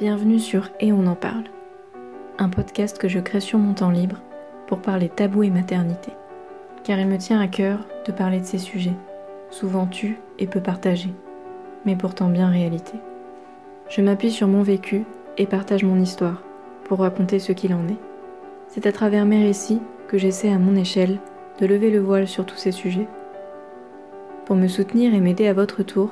Bienvenue sur Et on en parle, un podcast que je crée sur mon temps libre pour parler tabou et maternité, car il me tient à cœur de parler de ces sujets, souvent tus et peu partagés, mais pourtant bien réalité. Je m'appuie sur mon vécu et partage mon histoire pour raconter ce qu'il en est. C'est à travers mes récits que j'essaie à mon échelle de lever le voile sur tous ces sujets. Pour me soutenir et m'aider à votre tour,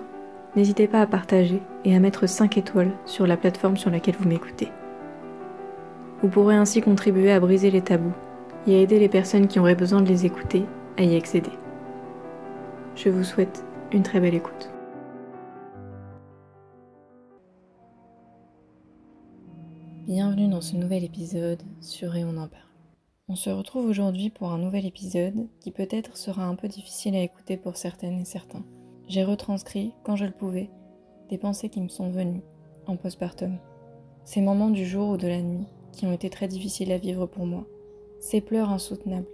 n'hésitez pas à partager et à mettre 5 étoiles sur la plateforme sur laquelle vous m'écoutez. Vous pourrez ainsi contribuer à briser les tabous et à aider les personnes qui auraient besoin de les écouter à y accéder. Je vous souhaite une très belle écoute. Bienvenue dans ce nouvel épisode sur Et on en parle. On se retrouve aujourd'hui pour un nouvel épisode qui peut-être sera un peu difficile à écouter pour certaines et certains. J'ai retranscrit, quand je le pouvais, pensées qui me sont venues en postpartum. Ces moments du jour ou de la nuit qui ont été très difficiles à vivre pour moi. Ces pleurs insoutenables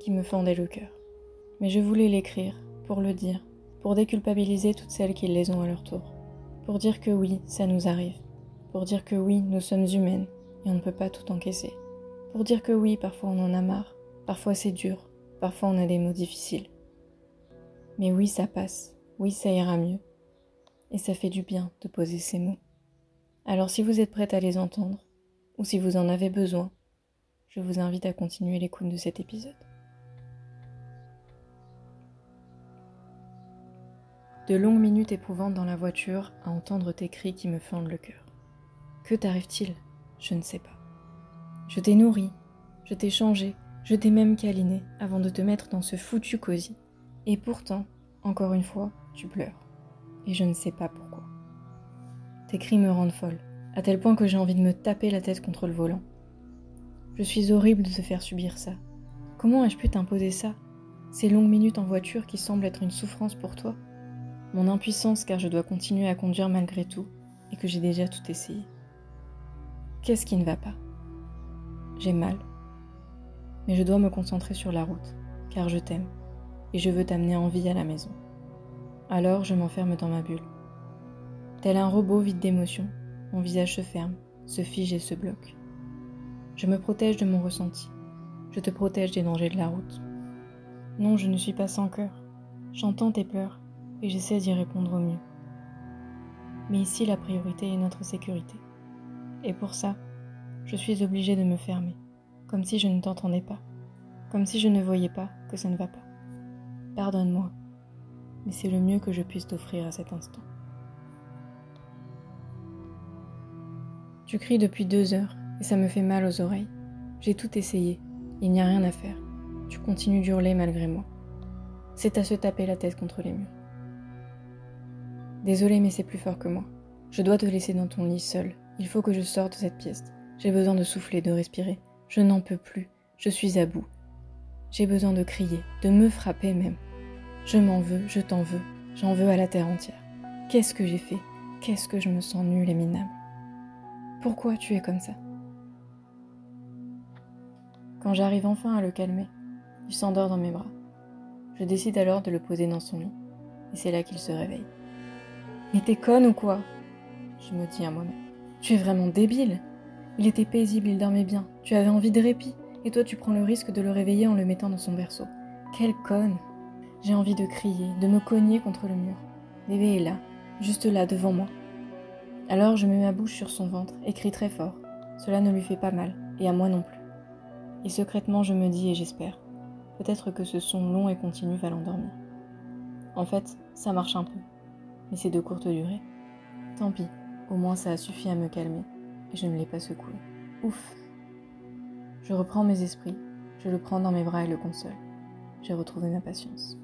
qui me fendaient le cœur. Mais je voulais l'écrire, pour le dire, pour déculpabiliser toutes celles qui les ont à leur tour. Pour dire que oui, ça nous arrive. Pour dire que oui, nous sommes humaines et on ne peut pas tout encaisser. Pour dire que oui, parfois on en a marre, parfois c'est dur, parfois on a des mots difficiles. Mais oui, ça passe, oui, ça ira mieux. Et ça fait du bien de poser ces mots. Alors si vous êtes prête à les entendre, ou si vous en avez besoin, je vous invite à continuer l'écoute de cet épisode. De longues minutes éprouvantes dans la voiture à entendre tes cris qui me fendent le cœur. Que t'arrive-t-il? Je ne sais pas. Je t'ai nourri, je t'ai changé, je t'ai même câliné avant de te mettre dans ce foutu cosy. Et pourtant, encore une fois, tu pleures. Et je ne sais pas pourquoi. Tes cris me rendent folle, à tel point que j'ai envie de me taper la tête contre le volant. Je suis horrible de te faire subir ça. Comment ai-je pu t'imposer ça? Ces longues minutes en voiture qui semblent être une souffrance pour toi? Mon impuissance car je dois continuer à conduire malgré tout et que j'ai déjà tout essayé. Qu'est-ce qui ne va pas? J'ai mal. Mais je dois me concentrer sur la route, car je t'aime, et je veux t'amener en vie à la maison. Alors je m'enferme dans ma bulle. Tel un robot vide d'émotion, mon visage se ferme, se fige et se bloque. Je me protège de mon ressenti. Je te protège des dangers de la route. Non, je ne suis pas sans cœur. J'entends tes pleurs et j'essaie d'y répondre au mieux. Mais ici, la priorité est notre sécurité. Et pour ça, je suis obligée de me fermer, comme si je ne t'entendais pas, comme si je ne voyais pas que ça ne va pas. Pardonne-moi, mais c'est le mieux que je puisse t'offrir à cet instant. Tu cries depuis deux heures et ça me fait mal aux oreilles. J'ai tout essayé, il n'y a rien à faire. Tu continues d'hurler malgré moi. C'est à se taper la tête contre les murs. Désolé, mais c'est plus fort que moi. Je dois te laisser dans ton lit seul. Il faut que je sorte de cette pièce. J'ai besoin de souffler, de respirer. Je n'en peux plus. Je suis à bout. J'ai besoin de crier, de me frapper même. Je m'en veux, je t'en veux, j'en veux à la terre entière. Qu'est-ce que j'ai fait? Qu'est-ce que je me sens nulle et minable? Pourquoi tu es comme ça? Quand j'arrive enfin à le calmer, il s'endort dans mes bras. Je décide alors de le poser dans son lit. Et c'est là qu'il se réveille. Mais t'es conne ou quoi? Je me dis à moi-même. Tu es vraiment débile il était paisible, il dormait bien. Tu avais envie de répit, et toi tu prends le risque de le réveiller en le mettant dans son berceau. Quelle conne J'ai envie de crier, de me cogner contre le mur. Bébé est là, juste là, devant moi. Alors je mets ma bouche sur son ventre et crie très fort. Cela ne lui fait pas mal, et à moi non plus. Et secrètement je me dis et j'espère, peut-être que ce son long et continu va l'endormir. En fait, ça marche un peu, mais c'est de courte durée. Tant pis, au moins ça a suffi à me calmer et je ne l'ai pas secoué. Ouf Je reprends mes esprits, je le prends dans mes bras et le console. J'ai retrouvé ma patience.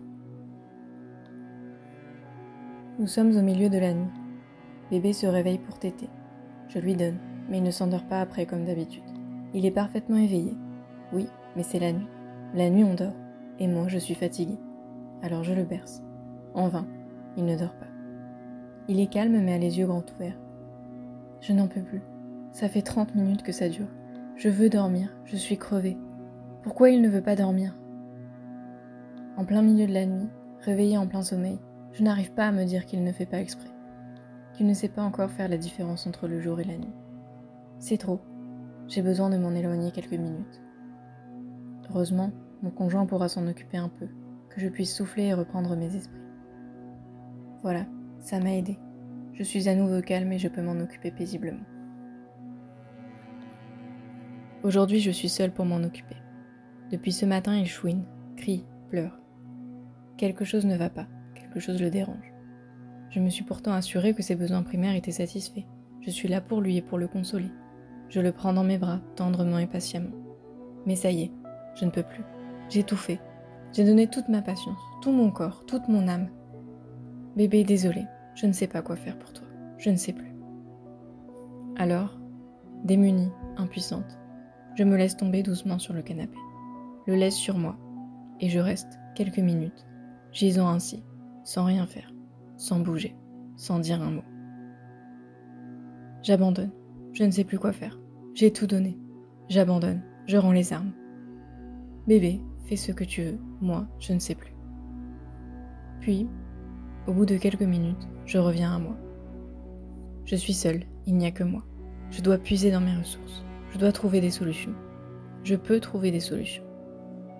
Nous sommes au milieu de la nuit. Bébé se réveille pour téter. Je lui donne, mais il ne s'endort pas après comme d'habitude. Il est parfaitement éveillé. Oui, mais c'est la nuit. La nuit on dort, et moi je suis fatiguée. Alors je le berce. En vain, il ne dort pas. Il est calme mais a les yeux grands ouverts. Je n'en peux plus. Ça fait 30 minutes que ça dure. Je veux dormir, je suis crevée. Pourquoi il ne veut pas dormir? En plein milieu de la nuit, réveillé en plein sommeil, je n'arrive pas à me dire qu'il ne fait pas exprès, qu'il ne sait pas encore faire la différence entre le jour et la nuit. C'est trop. J'ai besoin de m'en éloigner quelques minutes. Heureusement, mon conjoint pourra s'en occuper un peu, que je puisse souffler et reprendre mes esprits. Voilà, ça m'a aidé. Je suis à nouveau calme et je peux m'en occuper paisiblement. Aujourd'hui, je suis seule pour m'en occuper. Depuis ce matin, il chouine, crie, pleure. Quelque chose ne va pas, quelque chose le dérange. Je me suis pourtant assurée que ses besoins primaires étaient satisfaits. Je suis là pour lui et pour le consoler. Je le prends dans mes bras, tendrement et patiemment. Mais ça y est, je ne peux plus. J'ai tout fait. J'ai donné toute ma patience, tout mon corps, toute mon âme. Bébé, désolé, je ne sais pas quoi faire pour toi. Je ne sais plus. Alors, démunie, impuissante, je me laisse tomber doucement sur le canapé, le laisse sur moi, et je reste quelques minutes, gisant ainsi, sans rien faire, sans bouger, sans dire un mot. J'abandonne, je ne sais plus quoi faire. J'ai tout donné. J'abandonne, je rends les armes. Bébé, fais ce que tu veux, moi, je ne sais plus. Puis, au bout de quelques minutes, je reviens à moi. Je suis seule, il n'y a que moi. Je dois puiser dans mes ressources. Je dois trouver des solutions. Je peux trouver des solutions.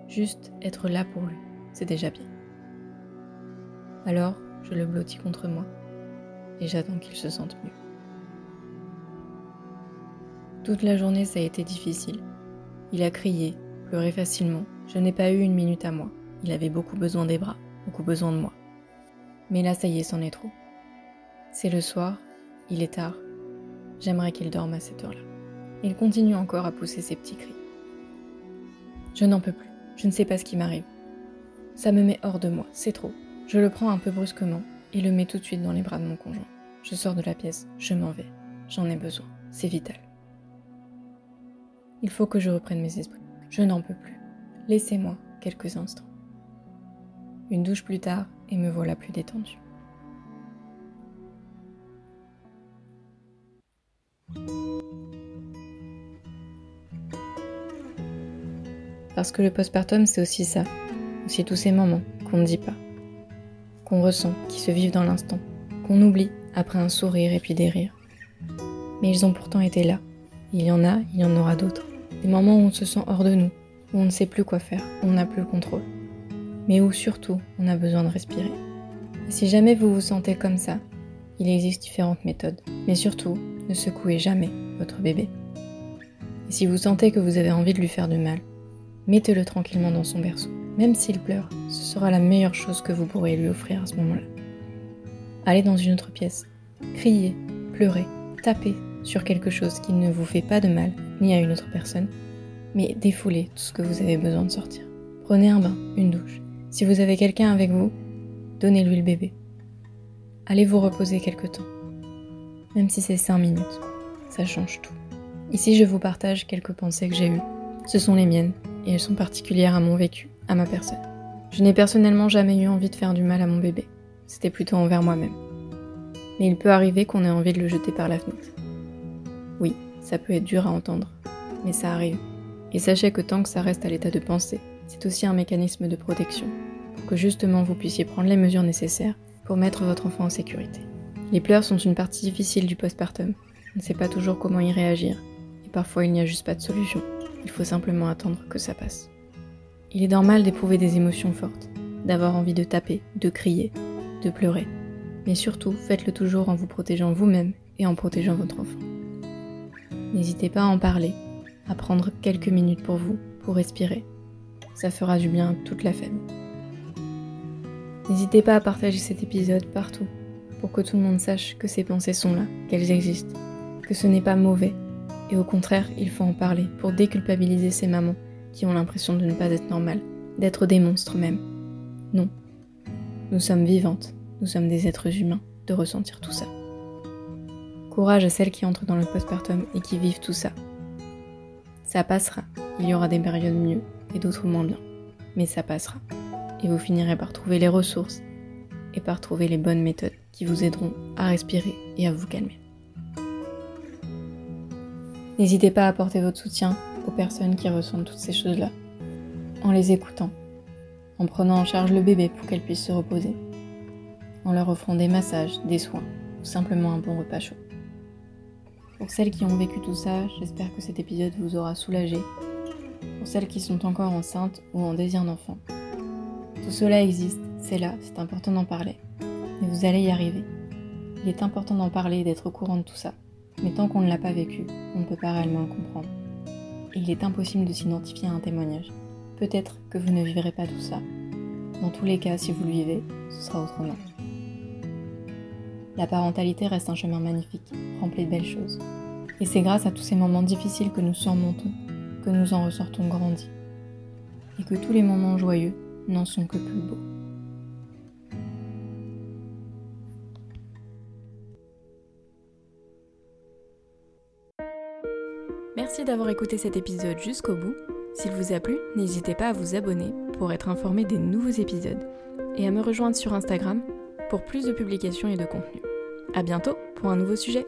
Juste être là pour lui, c'est déjà bien. Alors, je le blottis contre moi et j'attends qu'il se sente mieux. Toute la journée, ça a été difficile. Il a crié, pleuré facilement. Je n'ai pas eu une minute à moi. Il avait beaucoup besoin des bras, beaucoup besoin de moi. Mais là, ça y est, c'en est trop. C'est le soir, il est tard. J'aimerais qu'il dorme à cette heure-là. Il continue encore à pousser ses petits cris. Je n'en peux plus. Je ne sais pas ce qui m'arrive. Ça me met hors de moi, c'est trop. Je le prends un peu brusquement et le mets tout de suite dans les bras de mon conjoint. Je sors de la pièce, je m'en vais. J'en ai besoin, c'est vital. Il faut que je reprenne mes esprits. Je n'en peux plus. Laissez-moi quelques instants. Une douche plus tard et me voilà plus détendue. Parce que le postpartum, c'est aussi ça, aussi tous ces moments qu'on ne dit pas, qu'on ressent, qui se vivent dans l'instant, qu'on oublie après un sourire et puis des rires. Mais ils ont pourtant été là. Il y en a, il y en aura d'autres. Des moments où on se sent hors de nous, où on ne sait plus quoi faire, où on n'a plus le contrôle. Mais où surtout on a besoin de respirer. Et si jamais vous vous sentez comme ça, il existe différentes méthodes. Mais surtout, ne secouez jamais votre bébé. Et si vous sentez que vous avez envie de lui faire du mal, mettez-le tranquillement dans son berceau. Même s'il pleure, ce sera la meilleure chose que vous pourrez lui offrir à ce moment-là. Allez dans une autre pièce, criez, pleurez, tapez sur quelque chose qui ne vous fait pas de mal, ni à une autre personne, mais défoulez tout ce que vous avez besoin de sortir. Prenez un bain, une douche. Si vous avez quelqu'un avec vous, donnez-lui le bébé. Allez vous reposer quelque temps. Même si c'est 5 minutes, ça change tout. Ici, je vous partage quelques pensées que j'ai eues. Ce sont les miennes, et elles sont particulières à mon vécu, à ma personne. Je n'ai personnellement jamais eu envie de faire du mal à mon bébé. C'était plutôt envers moi-même. Mais il peut arriver qu'on ait envie de le jeter par la fenêtre. Oui, ça peut être dur à entendre, mais ça arrive. Et sachez que tant que ça reste à l'état de pensée, c'est aussi un mécanisme de protection, pour que justement vous puissiez prendre les mesures nécessaires pour mettre votre enfant en sécurité. Les pleurs sont une partie difficile du postpartum. On ne sait pas toujours comment y réagir, et parfois il n'y a juste pas de solution. Il faut simplement attendre que ça passe. Il est normal d'éprouver des émotions fortes, d'avoir envie de taper, de crier, de pleurer. Mais surtout, faites-le toujours en vous protégeant vous-même et en protégeant votre enfant. N'hésitez pas à en parler, à prendre quelques minutes pour vous, pour respirer. Ça fera du bien à toute la famille. N'hésitez pas à partager cet épisode partout, pour que tout le monde sache que ces pensées sont là, qu'elles existent, que ce n'est pas mauvais, et au contraire, il faut en parler pour déculpabiliser ces mamans qui ont l'impression de ne pas être normales, d'être des monstres même. Non. Nous sommes vivantes, nous sommes des êtres humains, de ressentir tout ça. Courage à celles qui entrent dans le postpartum et qui vivent tout ça. Ça passera. Il y aura des périodes mieux et d'autres moins bien. Mais ça passera. Et vous finirez par trouver les ressources et par trouver les bonnes méthodes qui vous aideront à respirer et à vous calmer. N'hésitez pas à apporter votre soutien personnes qui ressentent toutes ces choses-là, en les écoutant, en prenant en charge le bébé pour qu'elle puisse se reposer, en leur offrant des massages, des soins ou simplement un bon repas chaud. Pour celles qui ont vécu tout ça, j'espère que cet épisode vous aura soulagé. Pour celles qui sont encore enceintes ou en désir d'enfant. Tout cela existe, c'est là, c'est important d'en parler. Et vous allez y arriver. Il est important d'en parler et d'être au courant de tout ça. Mais tant qu'on ne l'a pas vécu, on ne peut pas réellement le comprendre. Il est impossible de s'identifier à un témoignage. Peut-être que vous ne vivrez pas tout ça. Dans tous les cas, si vous le vivez, ce sera autrement. La parentalité reste un chemin magnifique, rempli de belles choses. Et c'est grâce à tous ces moments difficiles que nous surmontons, que nous en ressortons grandis. Et que tous les moments joyeux n'en sont que plus beaux. Merci d'avoir écouté cet épisode jusqu'au bout. S'il vous a plu, n'hésitez pas à vous abonner pour être informé des nouveaux épisodes et à me rejoindre sur Instagram pour plus de publications et de contenu. A bientôt pour un nouveau sujet.